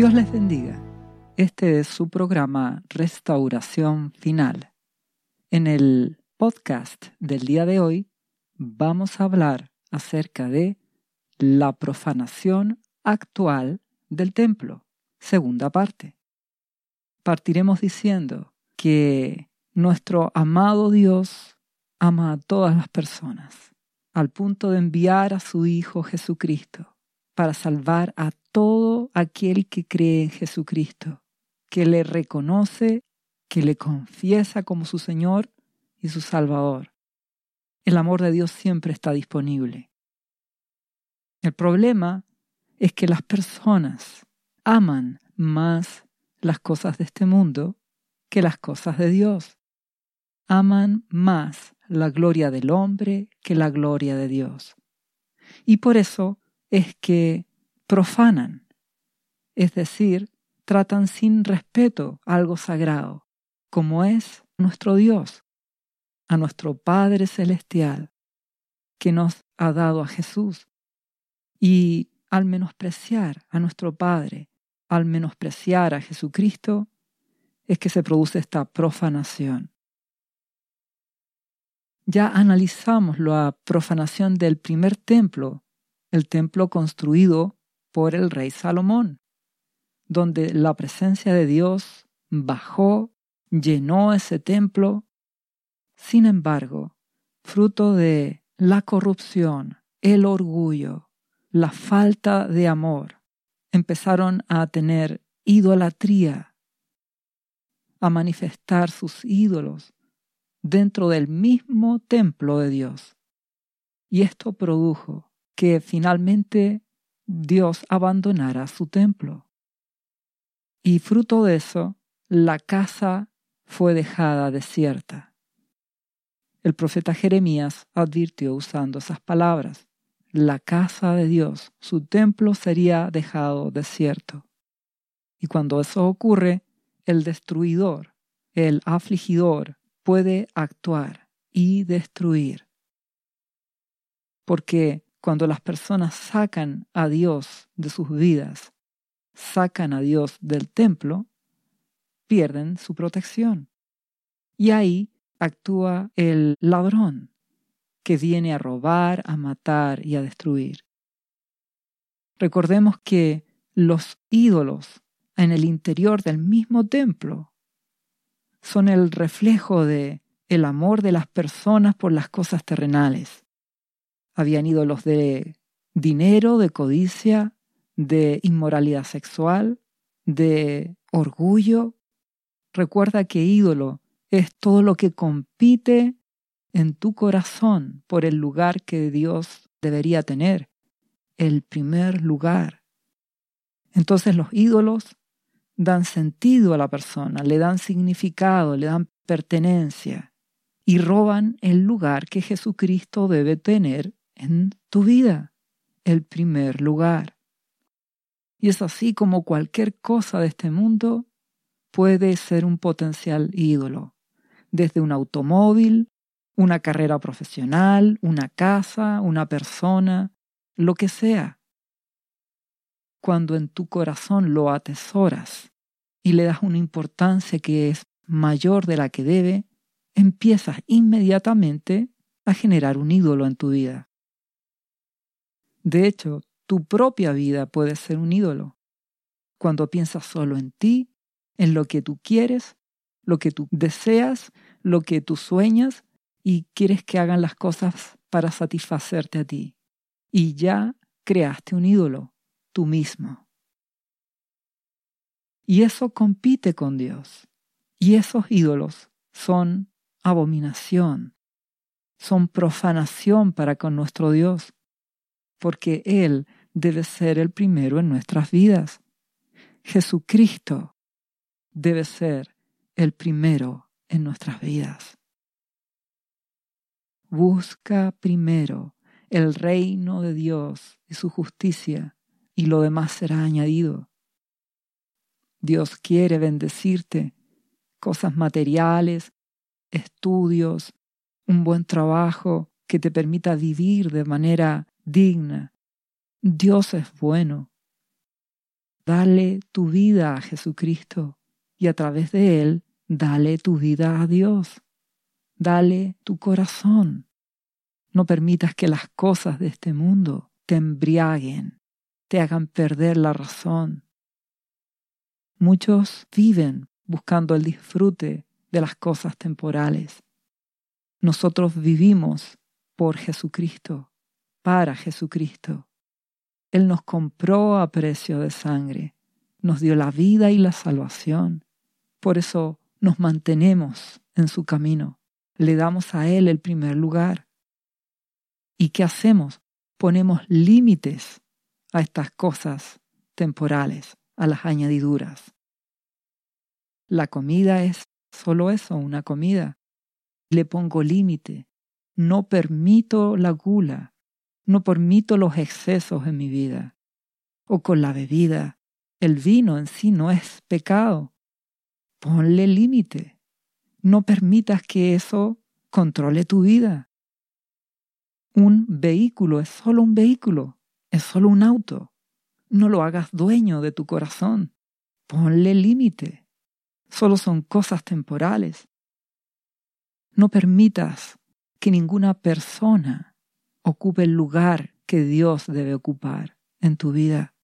Dios les bendiga. Este es su programa Restauración Final. En el podcast del día de hoy vamos a hablar acerca de la profanación actual del templo, segunda parte. Partiremos diciendo que nuestro amado Dios ama a todas las personas, al punto de enviar a su Hijo Jesucristo para salvar a todo aquel que cree en Jesucristo, que le reconoce, que le confiesa como su Señor y su Salvador. El amor de Dios siempre está disponible. El problema es que las personas aman más las cosas de este mundo que las cosas de Dios. Aman más la gloria del hombre que la gloria de Dios. Y por eso es que profanan, es decir, tratan sin respeto algo sagrado, como es nuestro Dios, a nuestro Padre Celestial, que nos ha dado a Jesús. Y al menospreciar a nuestro Padre, al menospreciar a Jesucristo, es que se produce esta profanación. Ya analizamos la profanación del primer templo, el templo construido por el rey Salomón, donde la presencia de Dios bajó, llenó ese templo. Sin embargo, fruto de la corrupción, el orgullo, la falta de amor, empezaron a tener idolatría, a manifestar sus ídolos dentro del mismo templo de Dios. Y esto produjo que finalmente Dios abandonara su templo. Y fruto de eso, la casa fue dejada desierta. El profeta Jeremías advirtió usando esas palabras. La casa de Dios, su templo sería dejado desierto. Y cuando eso ocurre, el destruidor, el afligidor, puede actuar y destruir. Porque cuando las personas sacan a Dios de sus vidas, sacan a Dios del templo, pierden su protección. Y ahí actúa el ladrón, que viene a robar, a matar y a destruir. Recordemos que los ídolos en el interior del mismo templo son el reflejo de el amor de las personas por las cosas terrenales habían ídolos de dinero, de codicia, de inmoralidad sexual, de orgullo. Recuerda que ídolo es todo lo que compite en tu corazón por el lugar que Dios debería tener, el primer lugar. Entonces los ídolos dan sentido a la persona, le dan significado, le dan pertenencia y roban el lugar que Jesucristo debe tener en tu vida, el primer lugar. Y es así como cualquier cosa de este mundo puede ser un potencial ídolo, desde un automóvil, una carrera profesional, una casa, una persona, lo que sea. Cuando en tu corazón lo atesoras y le das una importancia que es mayor de la que debe, empiezas inmediatamente a generar un ídolo en tu vida. De hecho, tu propia vida puede ser un ídolo. Cuando piensas solo en ti, en lo que tú quieres, lo que tú deseas, lo que tú sueñas y quieres que hagan las cosas para satisfacerte a ti. Y ya creaste un ídolo, tú mismo. Y eso compite con Dios. Y esos ídolos son abominación, son profanación para con nuestro Dios porque Él debe ser el primero en nuestras vidas. Jesucristo debe ser el primero en nuestras vidas. Busca primero el reino de Dios y su justicia, y lo demás será añadido. Dios quiere bendecirte, cosas materiales, estudios, un buen trabajo que te permita vivir de manera digna. Dios es bueno. Dale tu vida a Jesucristo y a través de Él, dale tu vida a Dios. Dale tu corazón. No permitas que las cosas de este mundo te embriaguen, te hagan perder la razón. Muchos viven buscando el disfrute de las cosas temporales. Nosotros vivimos por Jesucristo, para Jesucristo. Él nos compró a precio de sangre, nos dio la vida y la salvación. Por eso nos mantenemos en su camino, le damos a Él el primer lugar. ¿Y qué hacemos? Ponemos límites a estas cosas temporales, a las añadiduras. La comida es solo eso, una comida. Le pongo límite. No permito la gula. No permito los excesos en mi vida. O con la bebida. El vino en sí no es pecado. Ponle límite. No permitas que eso controle tu vida. Un vehículo es solo un vehículo, es solo un auto. No lo hagas dueño de tu corazón. Ponle límite solo son cosas temporales. No permitas que ninguna persona ocupe el lugar que Dios debe ocupar en tu vida.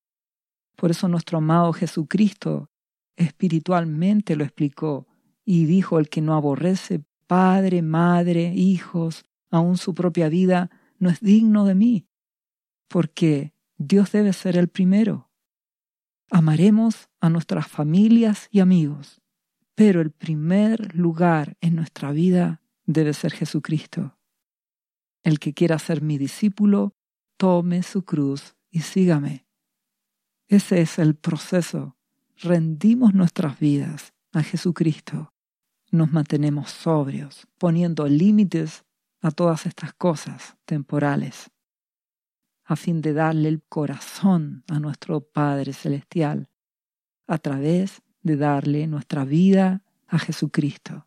Por eso nuestro amado Jesucristo espiritualmente lo explicó y dijo, el que no aborrece padre, madre, hijos, aun su propia vida, no es digno de mí, porque Dios debe ser el primero. Amaremos a nuestras familias y amigos, pero el primer lugar en nuestra vida debe ser Jesucristo. El que quiera ser mi discípulo, tome su cruz y sígame. Ese es el proceso. Rendimos nuestras vidas a Jesucristo. Nos mantenemos sobrios, poniendo límites a todas estas cosas temporales, a fin de darle el corazón a nuestro Padre Celestial a través de darle nuestra vida a Jesucristo.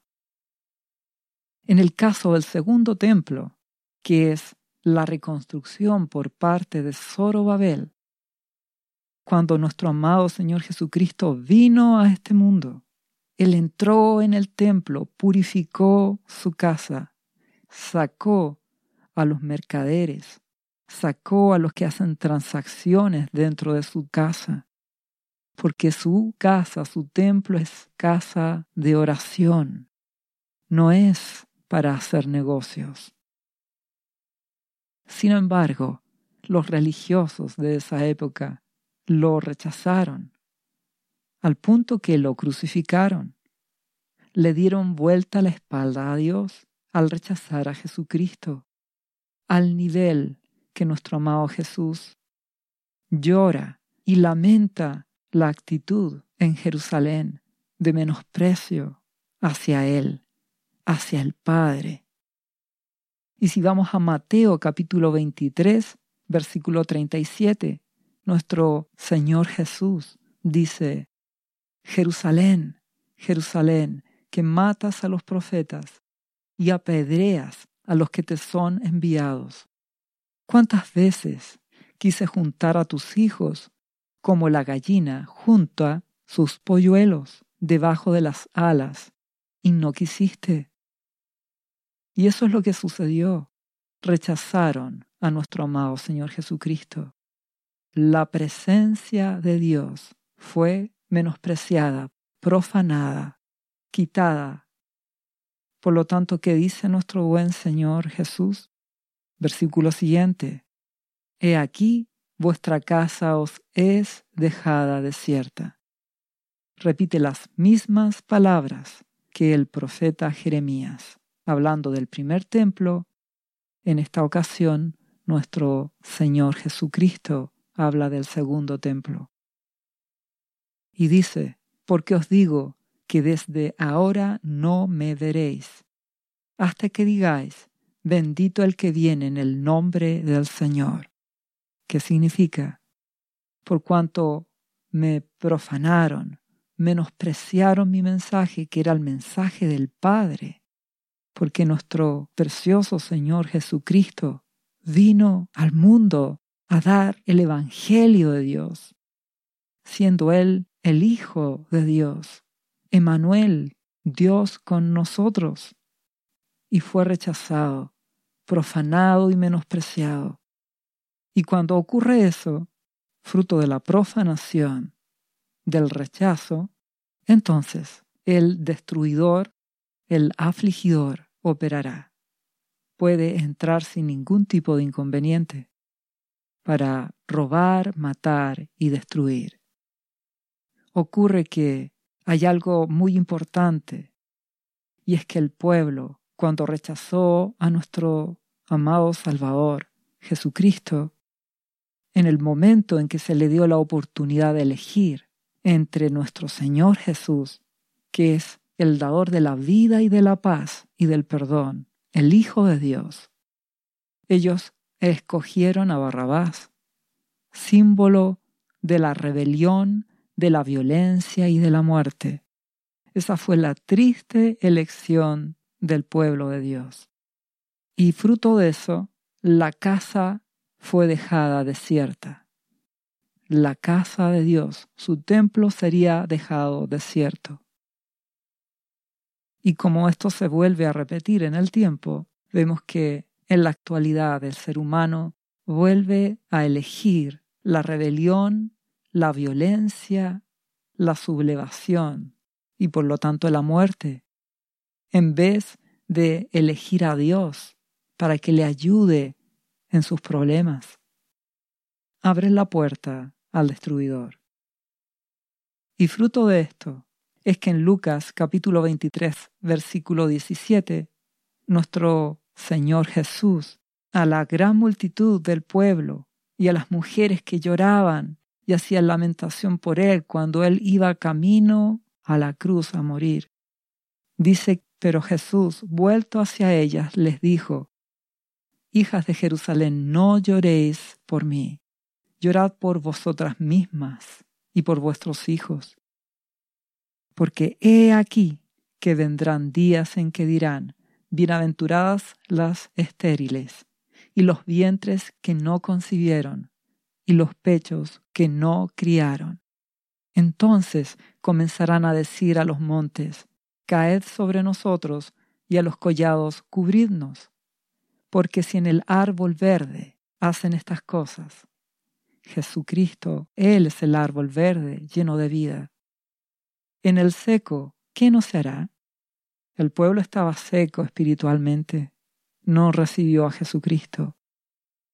En el caso del segundo templo, que es la reconstrucción por parte de Zorobabel, cuando nuestro amado Señor Jesucristo vino a este mundo, Él entró en el templo, purificó su casa, sacó a los mercaderes, sacó a los que hacen transacciones dentro de su casa, porque su casa, su templo es casa de oración, no es para hacer negocios. Sin embargo, los religiosos de esa época lo rechazaron, al punto que lo crucificaron. Le dieron vuelta la espalda a Dios al rechazar a Jesucristo, al nivel que nuestro amado Jesús llora y lamenta la actitud en Jerusalén de menosprecio hacia Él, hacia el Padre. Y si vamos a Mateo capítulo 23, versículo 37, nuestro Señor Jesús dice, Jerusalén, Jerusalén, que matas a los profetas y apedreas a los que te son enviados. ¿Cuántas veces quise juntar a tus hijos como la gallina junta sus polluelos debajo de las alas, y no quisiste. Y eso es lo que sucedió. Rechazaron a nuestro amado Señor Jesucristo. La presencia de Dios fue menospreciada, profanada, quitada. Por lo tanto, ¿qué dice nuestro buen Señor Jesús? Versículo siguiente. He aquí vuestra casa os es dejada desierta. Repite las mismas palabras que el profeta Jeremías, hablando del primer templo. En esta ocasión, nuestro Señor Jesucristo habla del segundo templo. Y dice, porque os digo que desde ahora no me veréis, hasta que digáis, bendito el que viene en el nombre del Señor. ¿Qué significa? Por cuanto me profanaron, menospreciaron mi mensaje, que era el mensaje del Padre, porque nuestro precioso Señor Jesucristo vino al mundo a dar el Evangelio de Dios. siendo Él el Hijo de Dios, Emanuel, Dios con nosotros, y fue rechazado, profanado y menospreciado. Y cuando ocurre eso, fruto de la profanación, del rechazo, entonces el destruidor, el afligidor, operará. Puede entrar sin ningún tipo de inconveniente para robar, matar y destruir. Ocurre que hay algo muy importante y es que el pueblo, cuando rechazó a nuestro amado Salvador, Jesucristo, en el momento en que se le dio la oportunidad de elegir entre nuestro Señor Jesús, que es el dador de la vida y de la paz y del perdón, el Hijo de Dios. Ellos escogieron a Barrabás, símbolo de la rebelión, de la violencia y de la muerte. Esa fue la triste elección del pueblo de Dios. Y fruto de eso, la casa fue dejada desierta. La casa de Dios, su templo sería dejado desierto. Y como esto se vuelve a repetir en el tiempo, vemos que en la actualidad el ser humano vuelve a elegir la rebelión, la violencia, la sublevación y por lo tanto la muerte, en vez de elegir a Dios para que le ayude en sus problemas. Abren la puerta al destruidor. Y fruto de esto es que en Lucas capítulo 23, versículo 17, nuestro Señor Jesús, a la gran multitud del pueblo y a las mujeres que lloraban y hacían lamentación por él cuando él iba camino a la cruz a morir. Dice, pero Jesús, vuelto hacia ellas, les dijo, Hijas de Jerusalén, no lloréis por mí, llorad por vosotras mismas y por vuestros hijos. Porque he aquí que vendrán días en que dirán, Bienaventuradas las estériles, y los vientres que no concibieron, y los pechos que no criaron. Entonces comenzarán a decir a los montes, Caed sobre nosotros, y a los collados, cubridnos porque si en el árbol verde hacen estas cosas, Jesucristo, Él es el árbol verde lleno de vida. En el seco, ¿qué no se hará? El pueblo estaba seco espiritualmente, no recibió a Jesucristo.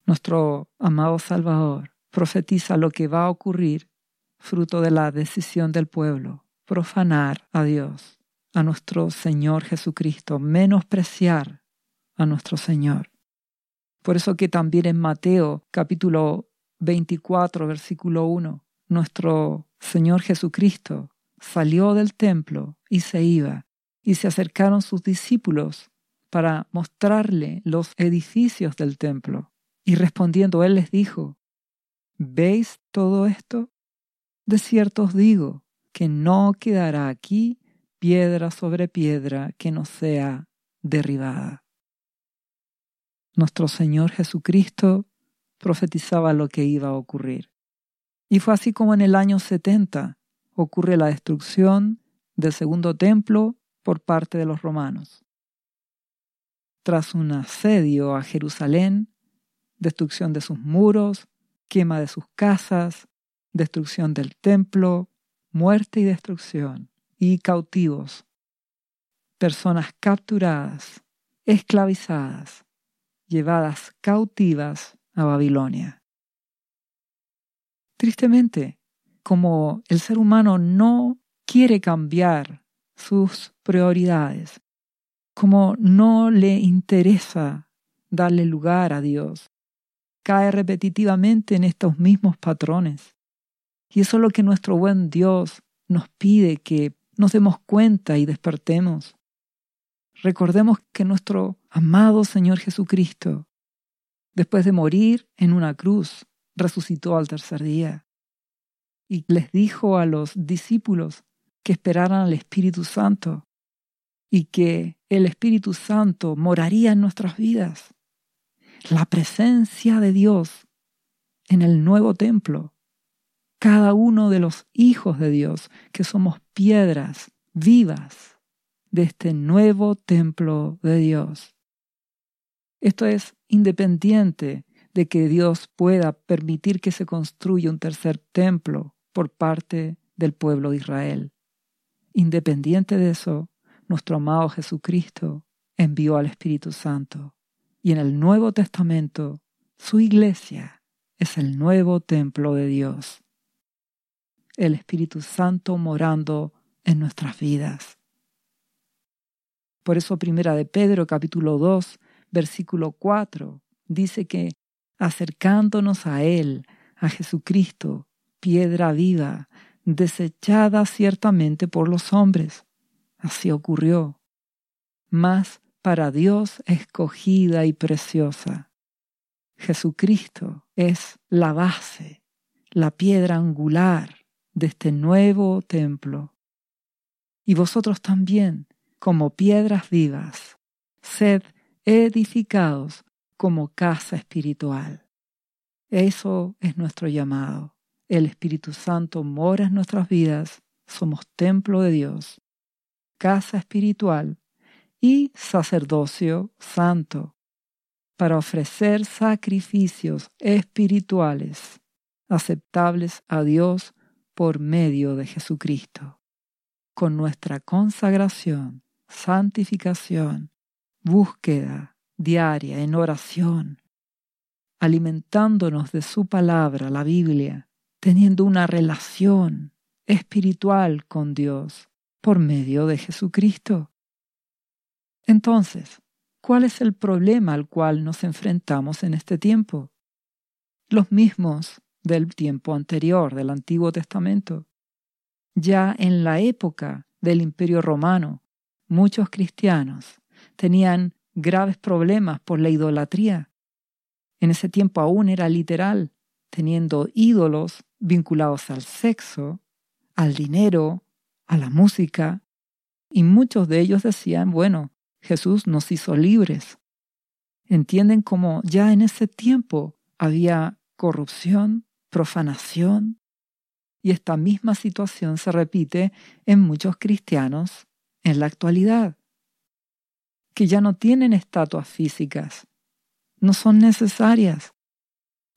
Nuestro amado Salvador profetiza lo que va a ocurrir fruto de la decisión del pueblo, profanar a Dios, a nuestro Señor Jesucristo, menospreciar a nuestro Señor. Por eso que también en Mateo capítulo 24, versículo 1, nuestro Señor Jesucristo salió del templo y se iba, y se acercaron sus discípulos para mostrarle los edificios del templo. Y respondiendo él les dijo, ¿veis todo esto? De cierto os digo que no quedará aquí piedra sobre piedra que no sea derribada nuestro Señor Jesucristo profetizaba lo que iba a ocurrir. Y fue así como en el año 70 ocurre la destrucción del segundo templo por parte de los romanos. Tras un asedio a Jerusalén, destrucción de sus muros, quema de sus casas, destrucción del templo, muerte y destrucción, y cautivos, personas capturadas, esclavizadas, llevadas cautivas a Babilonia. Tristemente, como el ser humano no quiere cambiar sus prioridades, como no le interesa darle lugar a Dios, cae repetitivamente en estos mismos patrones. Y eso es lo que nuestro buen Dios nos pide que nos demos cuenta y despertemos. Recordemos que nuestro amado Señor Jesucristo, después de morir en una cruz, resucitó al tercer día y les dijo a los discípulos que esperaran al Espíritu Santo y que el Espíritu Santo moraría en nuestras vidas. La presencia de Dios en el nuevo templo cada uno de los hijos de Dios, que somos piedras vivas de este nuevo templo de Dios. Esto es independiente de que Dios pueda permitir que se construya un tercer templo por parte del pueblo de Israel. Independiente de eso, nuestro amado Jesucristo envió al Espíritu Santo. Y en el Nuevo Testamento, su iglesia es el nuevo templo de Dios. El Espíritu Santo morando en nuestras vidas. Por eso Primera de Pedro capítulo 2, versículo 4 dice que acercándonos a Él, a Jesucristo, piedra viva, desechada ciertamente por los hombres. Así ocurrió. Mas para Dios escogida y preciosa. Jesucristo es la base, la piedra angular de este nuevo templo. Y vosotros también, como piedras vivas, sed edificados como casa espiritual. Eso es nuestro llamado. El Espíritu Santo mora en nuestras vidas, somos templo de Dios, casa espiritual y sacerdocio santo, para ofrecer sacrificios espirituales aceptables a Dios por medio de Jesucristo. Con nuestra consagración, santificación, búsqueda diaria en oración, alimentándonos de su palabra, la Biblia, teniendo una relación espiritual con Dios por medio de Jesucristo. Entonces, ¿cuál es el problema al cual nos enfrentamos en este tiempo? Los mismos del tiempo anterior, del Antiguo Testamento. Ya en la época del Imperio Romano, muchos cristianos tenían graves problemas por la idolatría. En ese tiempo aún era literal, teniendo ídolos vinculados al sexo, al dinero, a la música, y muchos de ellos decían, bueno, Jesús nos hizo libres. Entienden cómo ya en ese tiempo había corrupción, profanación, y esta misma situación se repite en muchos cristianos en la actualidad que ya no tienen estatuas físicas, no son necesarias.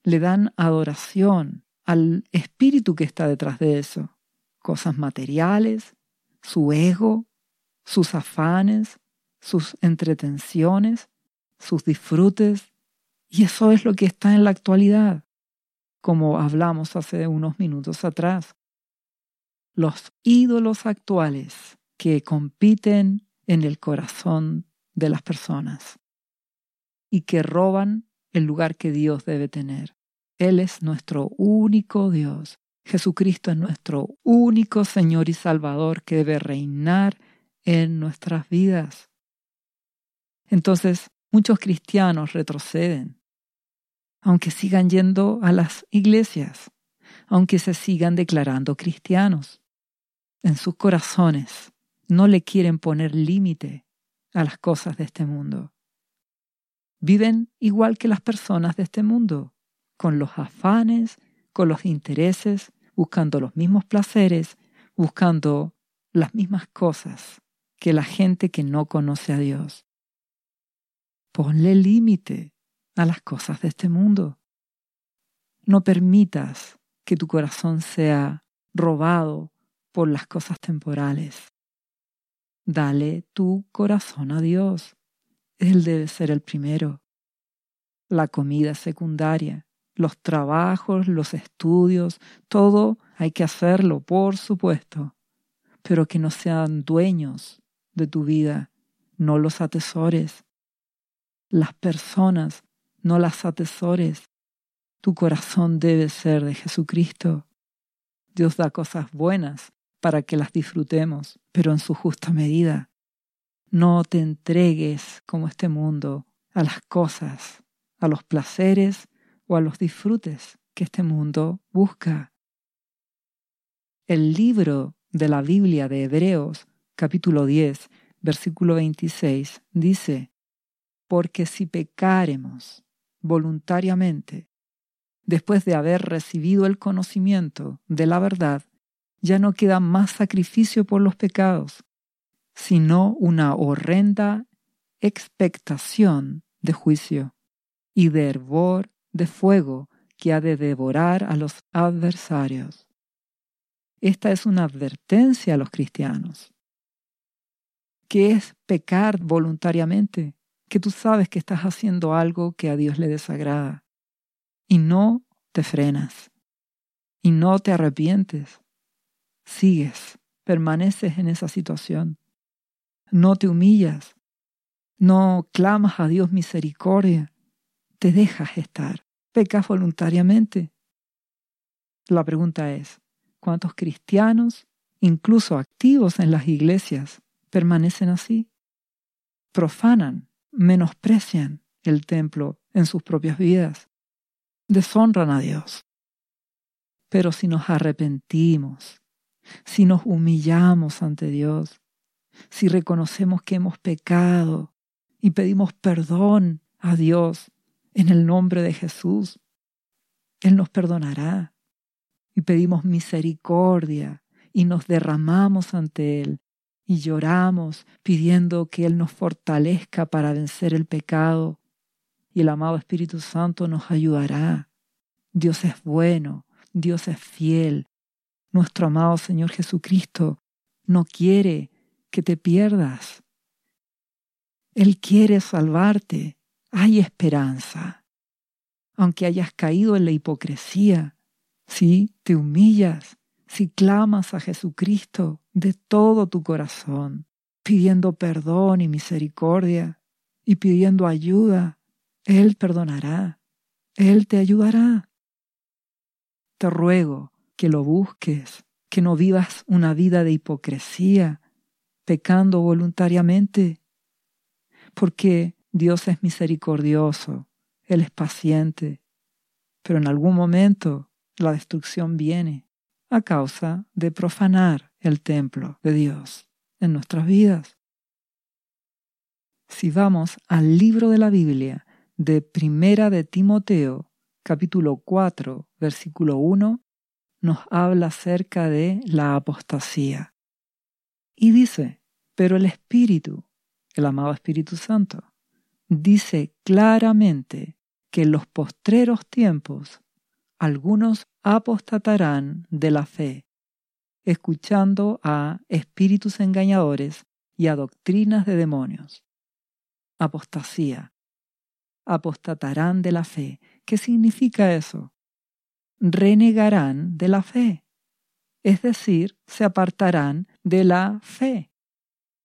Le dan adoración al espíritu que está detrás de eso, cosas materiales, su ego, sus afanes, sus entretenciones, sus disfrutes, y eso es lo que está en la actualidad, como hablamos hace unos minutos atrás. Los ídolos actuales que compiten en el corazón de las personas y que roban el lugar que Dios debe tener. Él es nuestro único Dios. Jesucristo es nuestro único Señor y Salvador que debe reinar en nuestras vidas. Entonces, muchos cristianos retroceden, aunque sigan yendo a las iglesias, aunque se sigan declarando cristianos. En sus corazones no le quieren poner límite a las cosas de este mundo. Viven igual que las personas de este mundo, con los afanes, con los intereses, buscando los mismos placeres, buscando las mismas cosas que la gente que no conoce a Dios. Ponle límite a las cosas de este mundo. No permitas que tu corazón sea robado por las cosas temporales. Dale tu corazón a Dios. Él debe ser el primero. La comida secundaria, los trabajos, los estudios, todo hay que hacerlo, por supuesto, pero que no sean dueños de tu vida, no los atesores. Las personas, no las atesores. Tu corazón debe ser de Jesucristo. Dios da cosas buenas para que las disfrutemos, pero en su justa medida. No te entregues como este mundo a las cosas, a los placeres o a los disfrutes que este mundo busca. El libro de la Biblia de Hebreos, capítulo 10, versículo 26, dice, Porque si pecaremos voluntariamente, después de haber recibido el conocimiento de la verdad, ya no queda más sacrificio por los pecados, sino una horrenda expectación de juicio y de hervor de fuego que ha de devorar a los adversarios. Esta es una advertencia a los cristianos. ¿Qué es pecar voluntariamente? Que tú sabes que estás haciendo algo que a Dios le desagrada y no te frenas y no te arrepientes. Sigues, permaneces en esa situación. No te humillas, no clamas a Dios misericordia, te dejas estar, pecas voluntariamente. La pregunta es, ¿cuántos cristianos, incluso activos en las iglesias, permanecen así? Profanan, menosprecian el templo en sus propias vidas, deshonran a Dios. Pero si nos arrepentimos, si nos humillamos ante Dios, si reconocemos que hemos pecado y pedimos perdón a Dios en el nombre de Jesús, Él nos perdonará. Y pedimos misericordia y nos derramamos ante Él y lloramos pidiendo que Él nos fortalezca para vencer el pecado. Y el amado Espíritu Santo nos ayudará. Dios es bueno, Dios es fiel. Nuestro amado Señor Jesucristo no quiere que te pierdas. Él quiere salvarte. Hay esperanza. Aunque hayas caído en la hipocresía, si te humillas, si clamas a Jesucristo de todo tu corazón, pidiendo perdón y misericordia y pidiendo ayuda, Él perdonará, Él te ayudará. Te ruego que lo busques, que no vivas una vida de hipocresía, pecando voluntariamente, porque Dios es misericordioso, Él es paciente, pero en algún momento la destrucción viene a causa de profanar el templo de Dios en nuestras vidas. Si vamos al libro de la Biblia de Primera de Timoteo, capítulo 4, versículo 1, nos habla acerca de la apostasía. Y dice, pero el Espíritu, el amado Espíritu Santo, dice claramente que en los postreros tiempos algunos apostatarán de la fe, escuchando a espíritus engañadores y a doctrinas de demonios. Apostasía. Apostatarán de la fe. ¿Qué significa eso? Renegarán de la fe. Es decir, se apartarán de la fe,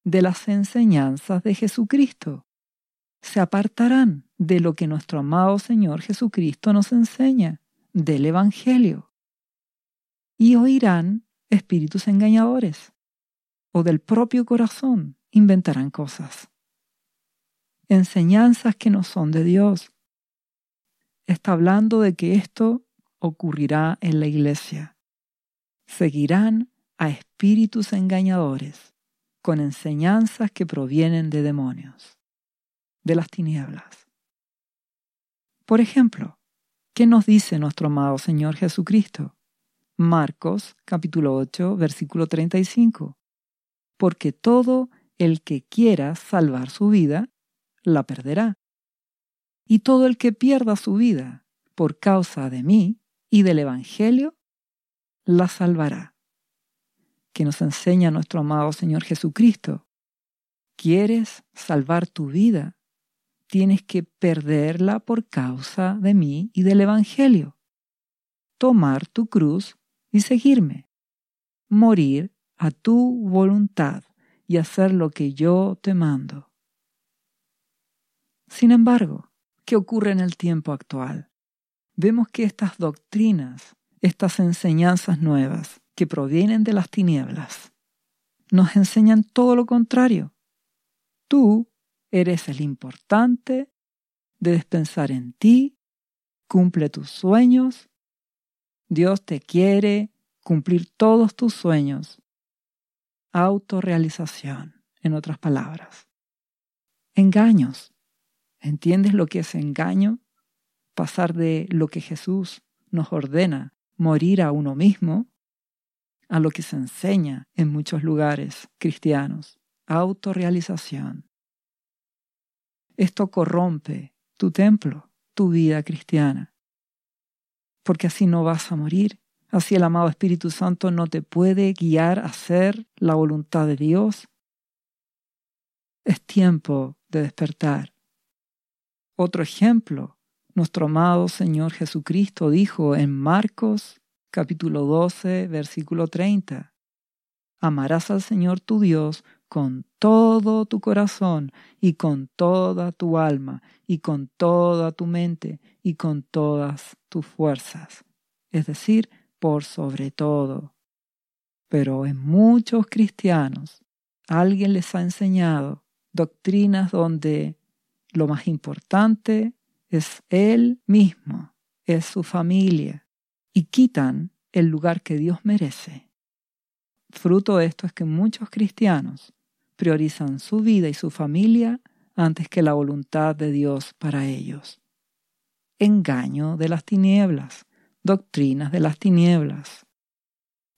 de las enseñanzas de Jesucristo se apartarán de lo que nuestro amado Señor Jesucristo nos enseña, del Evangelio, y oirán espíritus engañadores, o del propio corazón inventarán cosas, enseñanzas que no son de Dios. Está hablando de que esto ocurrirá en la iglesia. Seguirán a espíritus engañadores con enseñanzas que provienen de demonios de las tinieblas. Por ejemplo, ¿qué nos dice nuestro amado Señor Jesucristo? Marcos capítulo 8 versículo 35. Porque todo el que quiera salvar su vida, la perderá. Y todo el que pierda su vida por causa de mí y del Evangelio, la salvará. Que nos enseña nuestro amado Señor Jesucristo. ¿Quieres salvar tu vida? Tienes que perderla por causa de mí y del Evangelio. Tomar tu cruz y seguirme. Morir a tu voluntad y hacer lo que yo te mando. Sin embargo, ¿qué ocurre en el tiempo actual? Vemos que estas doctrinas, estas enseñanzas nuevas que provienen de las tinieblas, nos enseñan todo lo contrario. Tú Eres el importante, debes pensar en ti, cumple tus sueños. Dios te quiere cumplir todos tus sueños. Autorrealización, en otras palabras. Engaños. ¿Entiendes lo que es engaño? Pasar de lo que Jesús nos ordena morir a uno mismo, a lo que se enseña en muchos lugares cristianos, autorrealización. Esto corrompe tu templo, tu vida cristiana, porque así no vas a morir. Así el amado Espíritu Santo no te puede guiar a hacer la voluntad de Dios. Es tiempo de despertar. Otro ejemplo, nuestro amado Señor Jesucristo dijo en Marcos capítulo 12, versículo 30, Amarás al Señor tu Dios con todo tu corazón y con toda tu alma y con toda tu mente y con todas tus fuerzas, es decir, por sobre todo. Pero en muchos cristianos alguien les ha enseñado doctrinas donde lo más importante es Él mismo, es su familia, y quitan el lugar que Dios merece. Fruto de esto es que muchos cristianos priorizan su vida y su familia antes que la voluntad de Dios para ellos. Engaño de las tinieblas, doctrinas de las tinieblas.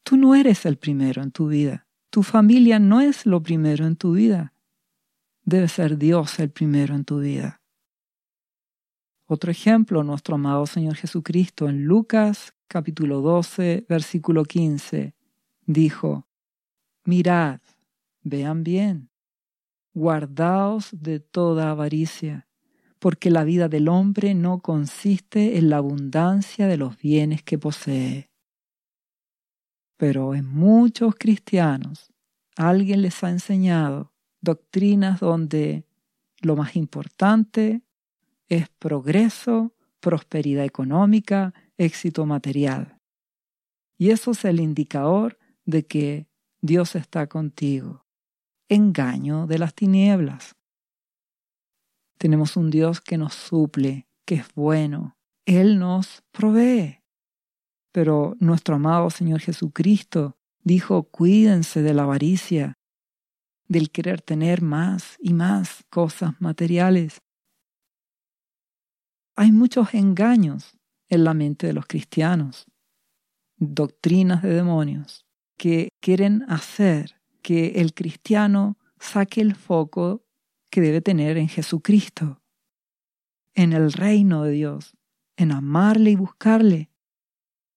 Tú no eres el primero en tu vida. Tu familia no es lo primero en tu vida. Debe ser Dios el primero en tu vida. Otro ejemplo, nuestro amado Señor Jesucristo en Lucas capítulo 12, versículo 15, dijo, Mirad, vean bien, guardaos de toda avaricia, porque la vida del hombre no consiste en la abundancia de los bienes que posee. Pero en muchos cristianos alguien les ha enseñado doctrinas donde lo más importante es progreso, prosperidad económica, éxito material. Y eso es el indicador de que Dios está contigo. Engaño de las tinieblas. Tenemos un Dios que nos suple, que es bueno. Él nos provee. Pero nuestro amado Señor Jesucristo dijo, cuídense de la avaricia, del querer tener más y más cosas materiales. Hay muchos engaños en la mente de los cristianos, doctrinas de demonios que quieren hacer que el cristiano saque el foco que debe tener en Jesucristo, en el reino de Dios, en amarle y buscarle,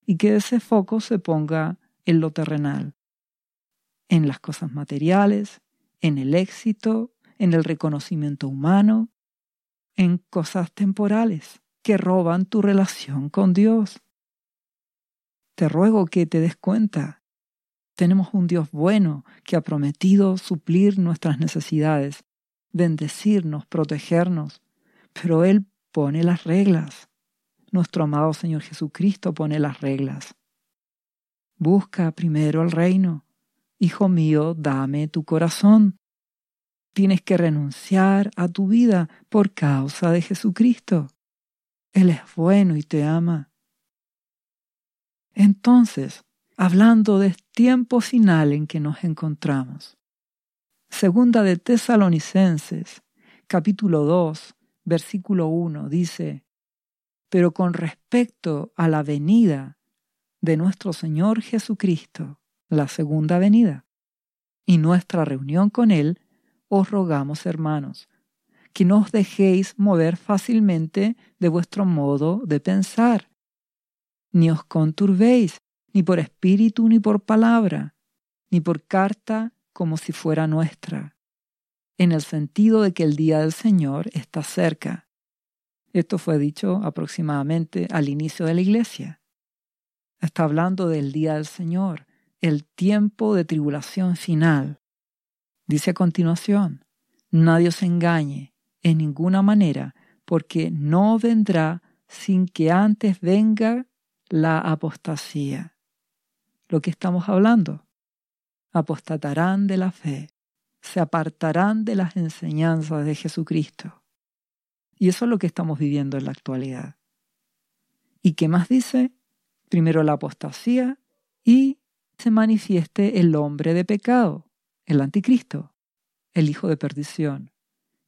y que ese foco se ponga en lo terrenal, en las cosas materiales, en el éxito, en el reconocimiento humano, en cosas temporales que roban tu relación con Dios. Te ruego que te des cuenta. Tenemos un Dios bueno que ha prometido suplir nuestras necesidades, bendecirnos, protegernos, pero Él pone las reglas. Nuestro amado Señor Jesucristo pone las reglas. Busca primero el reino. Hijo mío, dame tu corazón. Tienes que renunciar a tu vida por causa de Jesucristo. Él es bueno y te ama. Entonces, hablando del tiempo final en que nos encontramos, segunda de Tesalonicenses, capítulo 2, versículo 1, dice, pero con respecto a la venida de nuestro Señor Jesucristo, la segunda venida, y nuestra reunión con Él, os rogamos, hermanos, que no os dejéis mover fácilmente de vuestro modo de pensar, ni os conturbéis, ni por espíritu ni por palabra, ni por carta como si fuera nuestra, en el sentido de que el día del Señor está cerca. Esto fue dicho aproximadamente al inicio de la iglesia. Está hablando del día del Señor, el tiempo de tribulación final. Dice a continuación, nadie os engañe, en ninguna manera, porque no vendrá sin que antes venga la apostasía. Lo que estamos hablando. Apostatarán de la fe, se apartarán de las enseñanzas de Jesucristo. Y eso es lo que estamos viviendo en la actualidad. ¿Y qué más dice? Primero la apostasía y se manifieste el hombre de pecado, el anticristo, el hijo de perdición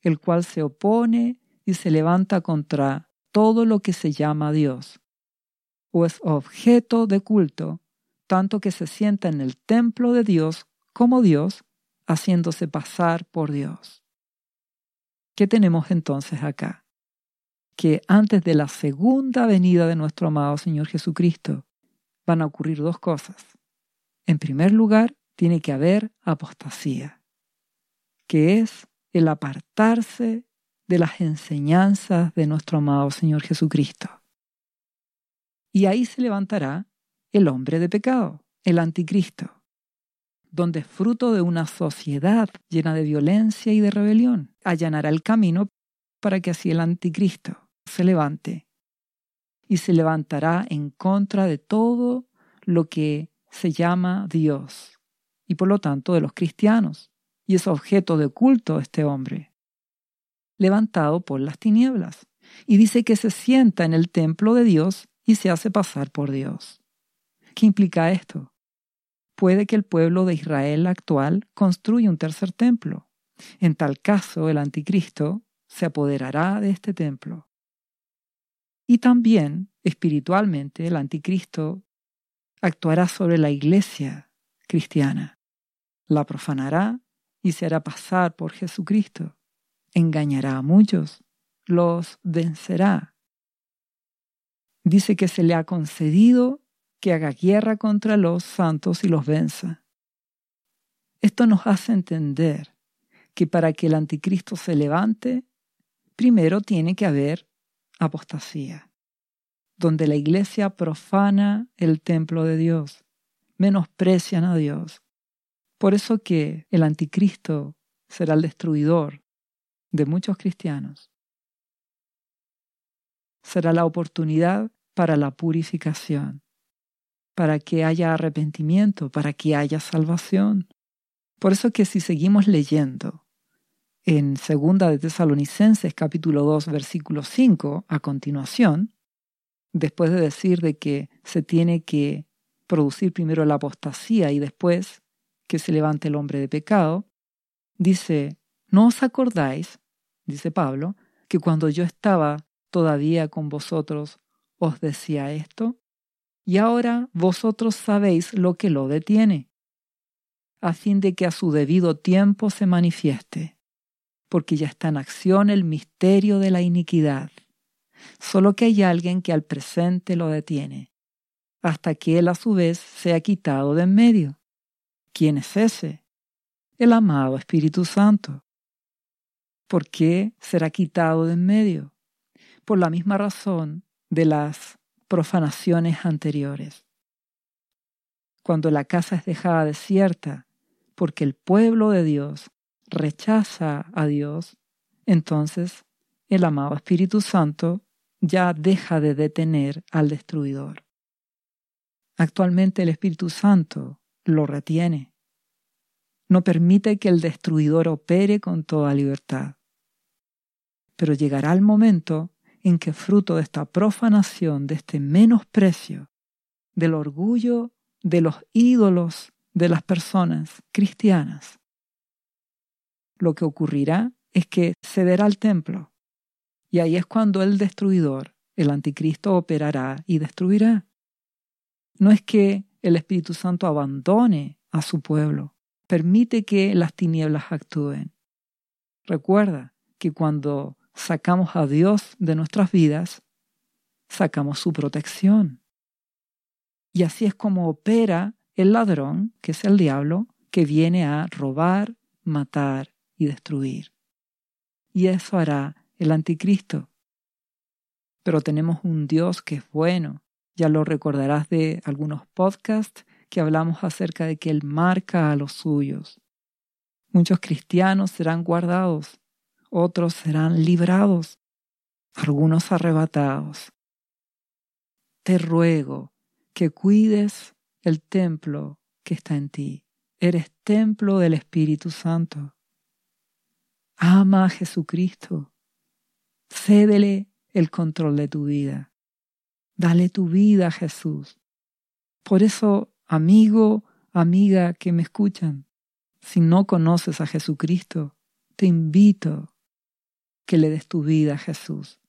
el cual se opone y se levanta contra todo lo que se llama Dios, o es objeto de culto, tanto que se sienta en el templo de Dios como Dios, haciéndose pasar por Dios. ¿Qué tenemos entonces acá? Que antes de la segunda venida de nuestro amado Señor Jesucristo van a ocurrir dos cosas. En primer lugar, tiene que haber apostasía, que es el apartarse de las enseñanzas de nuestro amado Señor Jesucristo. Y ahí se levantará el hombre de pecado, el anticristo, donde fruto de una sociedad llena de violencia y de rebelión allanará el camino para que así el anticristo se levante y se levantará en contra de todo lo que se llama Dios y por lo tanto de los cristianos y es objeto de culto este hombre, levantado por las tinieblas. Y dice que se sienta en el templo de Dios y se hace pasar por Dios. ¿Qué implica esto? Puede que el pueblo de Israel actual construya un tercer templo. En tal caso, el anticristo se apoderará de este templo. Y también, espiritualmente, el anticristo actuará sobre la iglesia cristiana, la profanará y se hará pasar por Jesucristo, engañará a muchos, los vencerá. Dice que se le ha concedido que haga guerra contra los santos y los venza. Esto nos hace entender que para que el anticristo se levante, primero tiene que haber apostasía, donde la iglesia profana el templo de Dios, menosprecian a Dios. Por eso que el anticristo será el destruidor de muchos cristianos. Será la oportunidad para la purificación para que haya arrepentimiento, para que haya salvación. Por eso que si seguimos leyendo en Segunda de Tesalonicenses capítulo 2 versículo 5 a continuación, después de decir de que se tiene que producir primero la apostasía y después que se levante el hombre de pecado, dice, ¿no os acordáis, dice Pablo, que cuando yo estaba todavía con vosotros os decía esto? Y ahora vosotros sabéis lo que lo detiene, a fin de que a su debido tiempo se manifieste, porque ya está en acción el misterio de la iniquidad, solo que hay alguien que al presente lo detiene, hasta que él a su vez sea quitado de en medio. ¿Quién es ese? El amado Espíritu Santo. ¿Por qué será quitado de en medio? Por la misma razón de las profanaciones anteriores. Cuando la casa es dejada desierta porque el pueblo de Dios rechaza a Dios, entonces el amado Espíritu Santo ya deja de detener al destruidor. Actualmente el Espíritu Santo lo retiene. No permite que el destruidor opere con toda libertad. Pero llegará el momento en que fruto de esta profanación, de este menosprecio, del orgullo de los ídolos de las personas cristianas, lo que ocurrirá es que cederá al templo. Y ahí es cuando el destruidor, el anticristo, operará y destruirá. No es que el Espíritu Santo abandone a su pueblo, permite que las tinieblas actúen. Recuerda que cuando sacamos a Dios de nuestras vidas, sacamos su protección. Y así es como opera el ladrón, que es el diablo, que viene a robar, matar y destruir. Y eso hará el anticristo. Pero tenemos un Dios que es bueno. Ya lo recordarás de algunos podcasts que hablamos acerca de que Él marca a los suyos. Muchos cristianos serán guardados otros serán librados, algunos arrebatados. Te ruego que cuides el templo que está en ti. Eres templo del Espíritu Santo. Ama a Jesucristo. Cédele el control de tu vida. Dale tu vida a Jesús. Por eso, amigo, amiga que me escuchan, si no conoces a Jesucristo, te invito que le des tu vida a Jesús.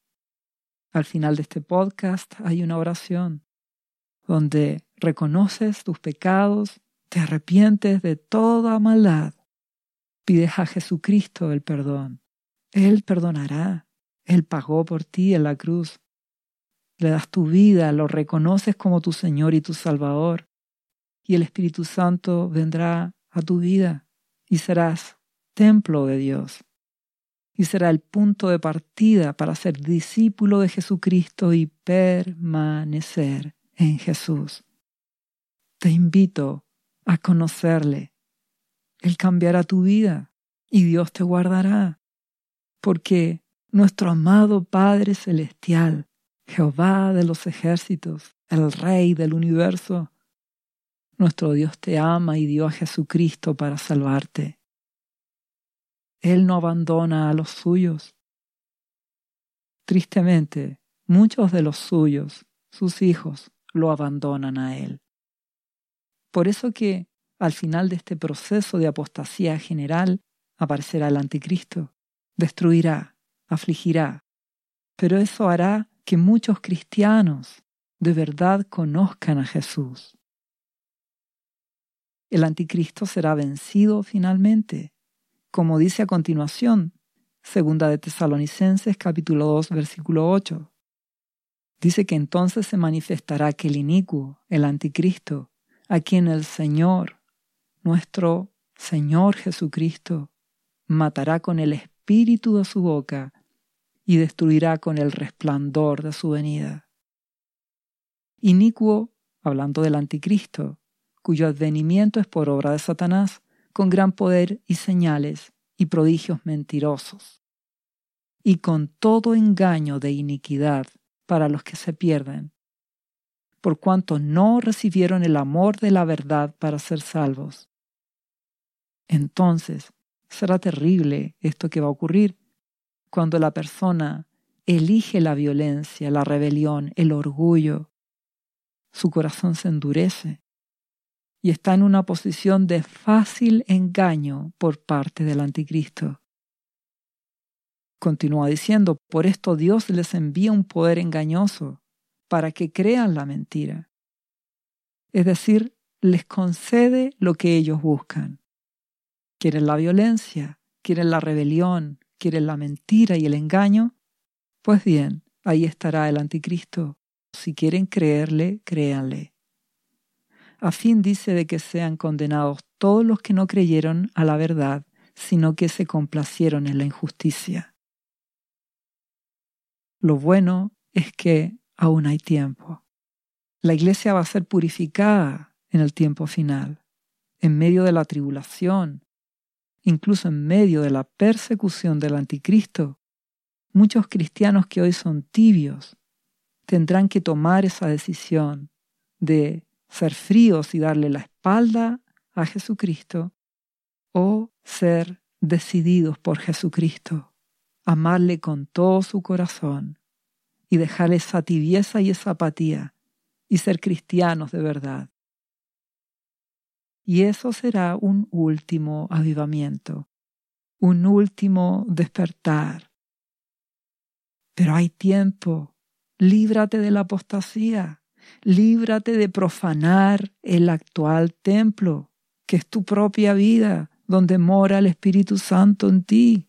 Al final de este podcast hay una oración donde reconoces tus pecados, te arrepientes de toda maldad, pides a Jesucristo el perdón. Él perdonará. Él pagó por ti en la cruz. Le das tu vida, lo reconoces como tu Señor y tu Salvador. Y el Espíritu Santo vendrá a tu vida y serás templo de Dios. Y será el punto de partida para ser discípulo de Jesucristo y permanecer en Jesús. Te invito a conocerle. Él cambiará tu vida y Dios te guardará. Porque nuestro amado Padre Celestial, Jehová de los ejércitos, el Rey del universo, nuestro Dios te ama y dio a Jesucristo para salvarte. Él no abandona a los suyos. Tristemente, muchos de los suyos, sus hijos, lo abandonan a Él. Por eso que al final de este proceso de apostasía general aparecerá el anticristo, destruirá, afligirá, pero eso hará que muchos cristianos de verdad conozcan a Jesús el anticristo será vencido finalmente, como dice a continuación, segunda de Tesalonicenses capítulo 2 versículo 8. Dice que entonces se manifestará aquel inicuo, el anticristo, a quien el Señor, nuestro Señor Jesucristo, matará con el espíritu de su boca y destruirá con el resplandor de su venida. Inicuo, hablando del anticristo, cuyo advenimiento es por obra de Satanás, con gran poder y señales y prodigios mentirosos, y con todo engaño de iniquidad para los que se pierden, por cuanto no recibieron el amor de la verdad para ser salvos. Entonces será terrible esto que va a ocurrir cuando la persona elige la violencia, la rebelión, el orgullo. Su corazón se endurece y está en una posición de fácil engaño por parte del anticristo. Continúa diciendo, por esto Dios les envía un poder engañoso para que crean la mentira. Es decir, les concede lo que ellos buscan. Quieren la violencia, quieren la rebelión, quieren la mentira y el engaño. Pues bien, ahí estará el anticristo. Si quieren creerle, créanle a fin dice de que sean condenados todos los que no creyeron a la verdad, sino que se complacieron en la injusticia. Lo bueno es que aún hay tiempo. La iglesia va a ser purificada en el tiempo final, en medio de la tribulación, incluso en medio de la persecución del anticristo. Muchos cristianos que hoy son tibios tendrán que tomar esa decisión de ser fríos y darle la espalda a Jesucristo, o ser decididos por Jesucristo, amarle con todo su corazón y dejar esa tibieza y esa apatía y ser cristianos de verdad. Y eso será un último avivamiento, un último despertar. Pero hay tiempo, líbrate de la apostasía líbrate de profanar el actual templo, que es tu propia vida, donde mora el Espíritu Santo en ti.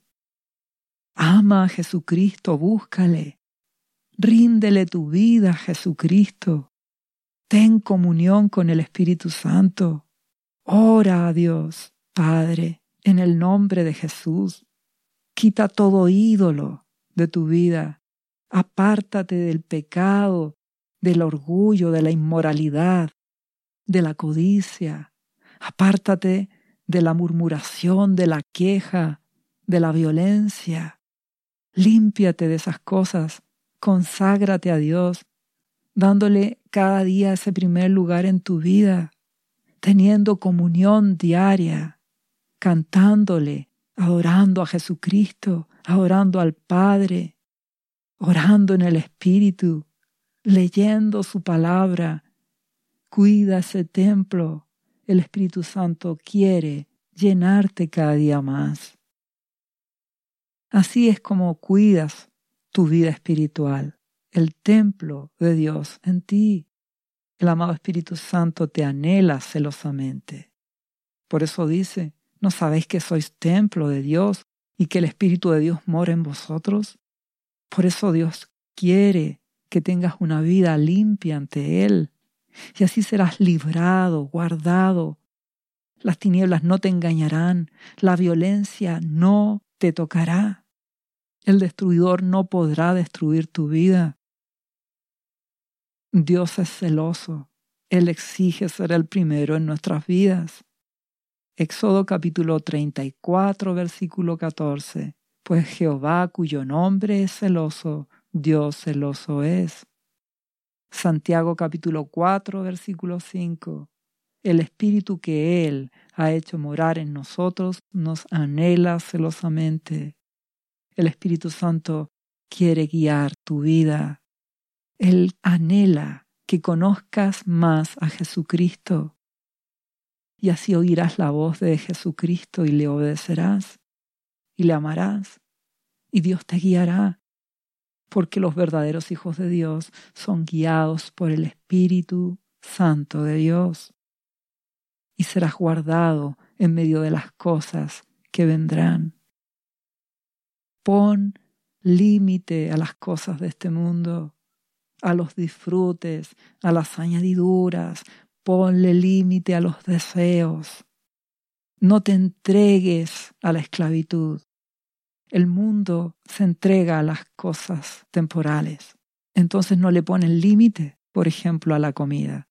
Ama a Jesucristo, búscale. Ríndele tu vida a Jesucristo. Ten comunión con el Espíritu Santo. Ora a Dios, Padre, en el nombre de Jesús. Quita todo ídolo de tu vida. Apártate del pecado del orgullo, de la inmoralidad, de la codicia. Apártate de la murmuración, de la queja, de la violencia. Límpiate de esas cosas. Conságrate a Dios, dándole cada día ese primer lugar en tu vida, teniendo comunión diaria, cantándole, adorando a Jesucristo, adorando al Padre, orando en el Espíritu, leyendo su palabra. Cuida ese templo. El Espíritu Santo quiere llenarte cada día más. Así es como cuidas tu vida espiritual, el templo de Dios en ti. El amado Espíritu Santo te anhela celosamente. Por eso dice, ¿no sabéis que sois templo de Dios y que el Espíritu de Dios mora en vosotros? Por eso Dios quiere que tengas una vida limpia ante Él, y así serás librado, guardado. Las tinieblas no te engañarán, la violencia no te tocará. El destruidor no podrá destruir tu vida. Dios es celoso. Él exige ser el primero en nuestras vidas. Éxodo capítulo 34, versículo 14. Pues Jehová, cuyo nombre es celoso, Dios celoso es. Santiago capítulo 4, versículo 5. El Espíritu que Él ha hecho morar en nosotros nos anhela celosamente. El Espíritu Santo quiere guiar tu vida él anhela que conozcas más a Jesucristo y así oirás la voz de Jesucristo y le obedecerás y le amarás y Dios te guiará porque los verdaderos hijos de Dios son guiados por el Espíritu Santo de Dios y serás guardado en medio de las cosas que vendrán. Pon límite a las cosas de este mundo a los disfrutes, a las añadiduras, ponle límite a los deseos. No te entregues a la esclavitud. El mundo se entrega a las cosas temporales. Entonces no le ponen límite, por ejemplo, a la comida.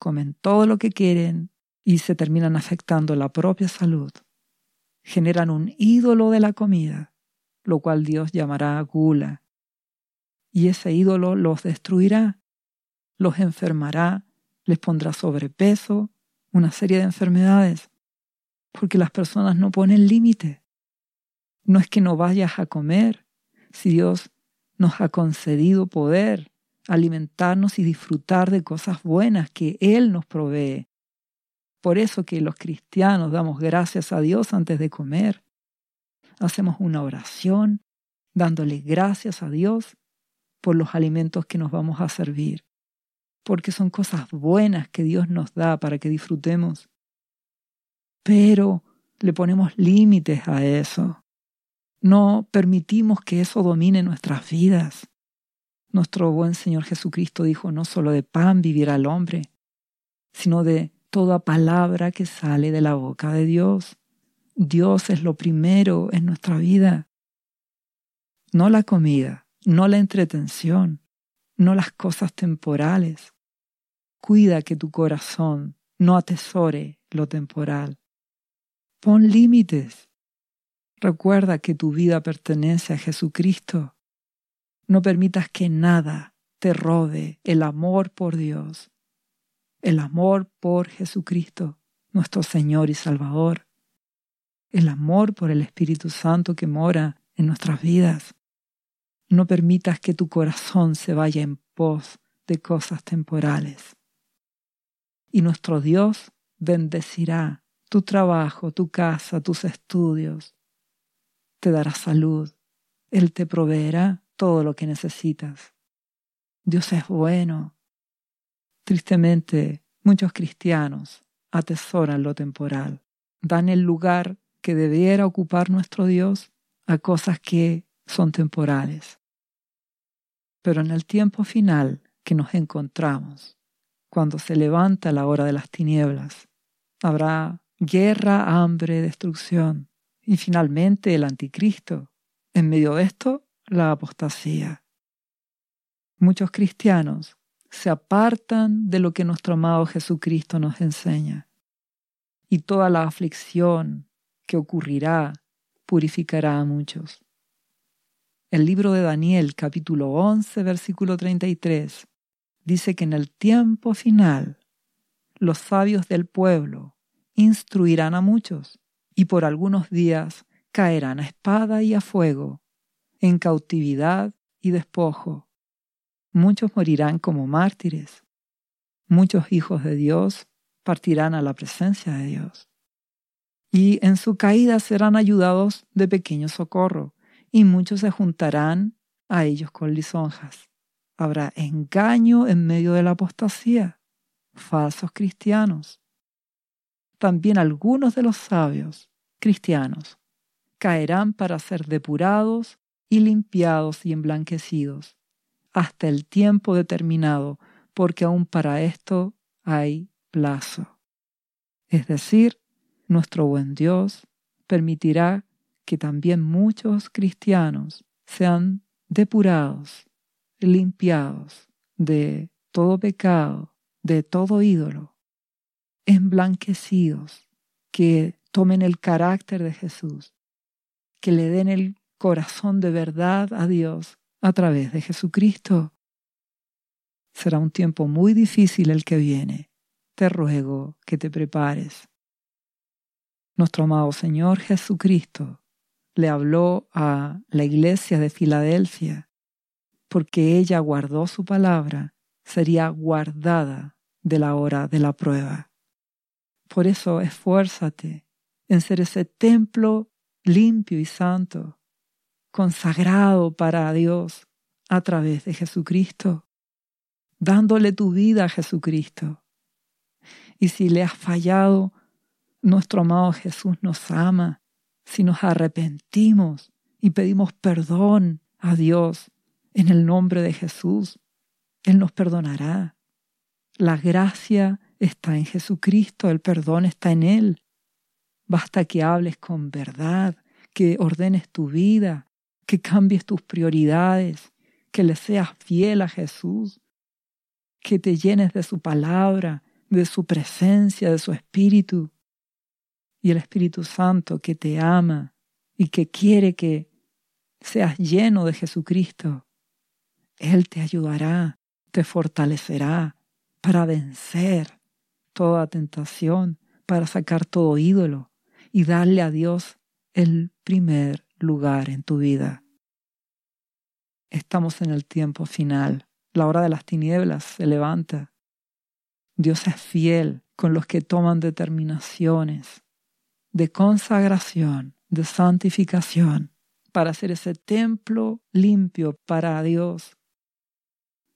Comen todo lo que quieren y se terminan afectando la propia salud. Generan un ídolo de la comida, lo cual Dios llamará gula, y ese ídolo los destruirá, los enfermará, les pondrá sobrepeso, una serie de enfermedades, porque las personas no ponen límite. No es que no vayas a comer, si Dios nos ha concedido poder alimentarnos y disfrutar de cosas buenas que Él nos provee. Por eso que los cristianos damos gracias a Dios antes de comer. Hacemos una oración dándole gracias a Dios por los alimentos que nos vamos a servir, porque son cosas buenas que Dios nos da para que disfrutemos. Pero le ponemos límites a eso. No permitimos que eso domine nuestras vidas. Nuestro buen Señor Jesucristo dijo, no solo de pan vivirá el hombre, sino de toda palabra que sale de la boca de Dios. Dios es lo primero en nuestra vida, no la comida, no la entretención, no las cosas temporales. Cuida que tu corazón no atesore lo temporal. Pon límites. Recuerda que tu vida pertenece a Jesucristo. No permitas que nada te robe el amor por Dios, el amor por Jesucristo, nuestro Señor y Salvador, el amor por el Espíritu Santo que mora en nuestras vidas. No permitas que tu corazón se vaya en pos de cosas temporales. Y nuestro Dios bendecirá tu trabajo, tu casa, tus estudios. Te dará salud. Él te proveerá todo lo que necesitas. Dios es bueno. Tristemente, muchos cristianos atesoran lo temporal. Dan el lugar que debiera ocupar nuestro Dios a cosas que son temporales. Pero en el tiempo final que nos encontramos, cuando se levanta la hora de las tinieblas, habrá guerra, hambre, destrucción y finalmente el anticristo. En medio de esto, la apostasía. Muchos cristianos se apartan de lo que nuestro amado Jesucristo nos enseña y toda la aflicción que ocurrirá purificará a muchos. El libro de Daniel capítulo 11 versículo 33 dice que en el tiempo final los sabios del pueblo instruirán a muchos y por algunos días caerán a espada y a fuego, en cautividad y despojo. Muchos morirán como mártires. Muchos hijos de Dios partirán a la presencia de Dios. Y en su caída serán ayudados de pequeño socorro y muchos se juntarán a ellos con lisonjas. Habrá engaño en medio de la apostasía. falsos cristianos. También algunos de los sabios cristianos caerán para ser depurados y limpiados y emblanquecidos hasta el tiempo determinado, porque aún para esto hay plazo. Es decir, nuestro buen Dios permitirá que también muchos cristianos sean depurados, limpiados de todo pecado, de todo ídolo, emblanquecidos, que tomen el carácter de Jesús, que le den el corazón de verdad a Dios a través de Jesucristo. Será un tiempo muy difícil el que viene. Te ruego que te prepares. Nuestro amado Señor Jesucristo le habló a la iglesia de Filadelfia porque ella guardó su palabra, sería guardada de la hora de la prueba. Por eso esfuérzate en ser ese templo limpio y santo, consagrado para Dios a través de Jesucristo, dándole tu vida a Jesucristo. Y si le has fallado, nuestro amado Jesús nos ama. Si nos arrepentimos y pedimos perdón a Dios en el nombre de Jesús, Él nos perdonará. La gracia está en Jesucristo, el perdón está en Él. Basta que hables con verdad, que ordenes tu vida, que cambies tus prioridades, que le seas fiel a Jesús, que te llenes de su palabra, de su presencia, de su espíritu. Y el Espíritu Santo que te ama y que quiere que seas lleno de Jesucristo, Él te ayudará, te fortalecerá para vencer toda tentación, para sacar todo ídolo y darle a Dios el primer lugar en tu vida. Estamos en el tiempo final. La hora de las tinieblas se levanta. Dios es fiel con los que toman determinaciones de consagración, de santificación, para hacer ese templo limpio para Dios.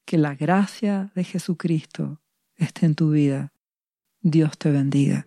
Que la gracia de Jesucristo esté en tu vida. Dios te bendiga.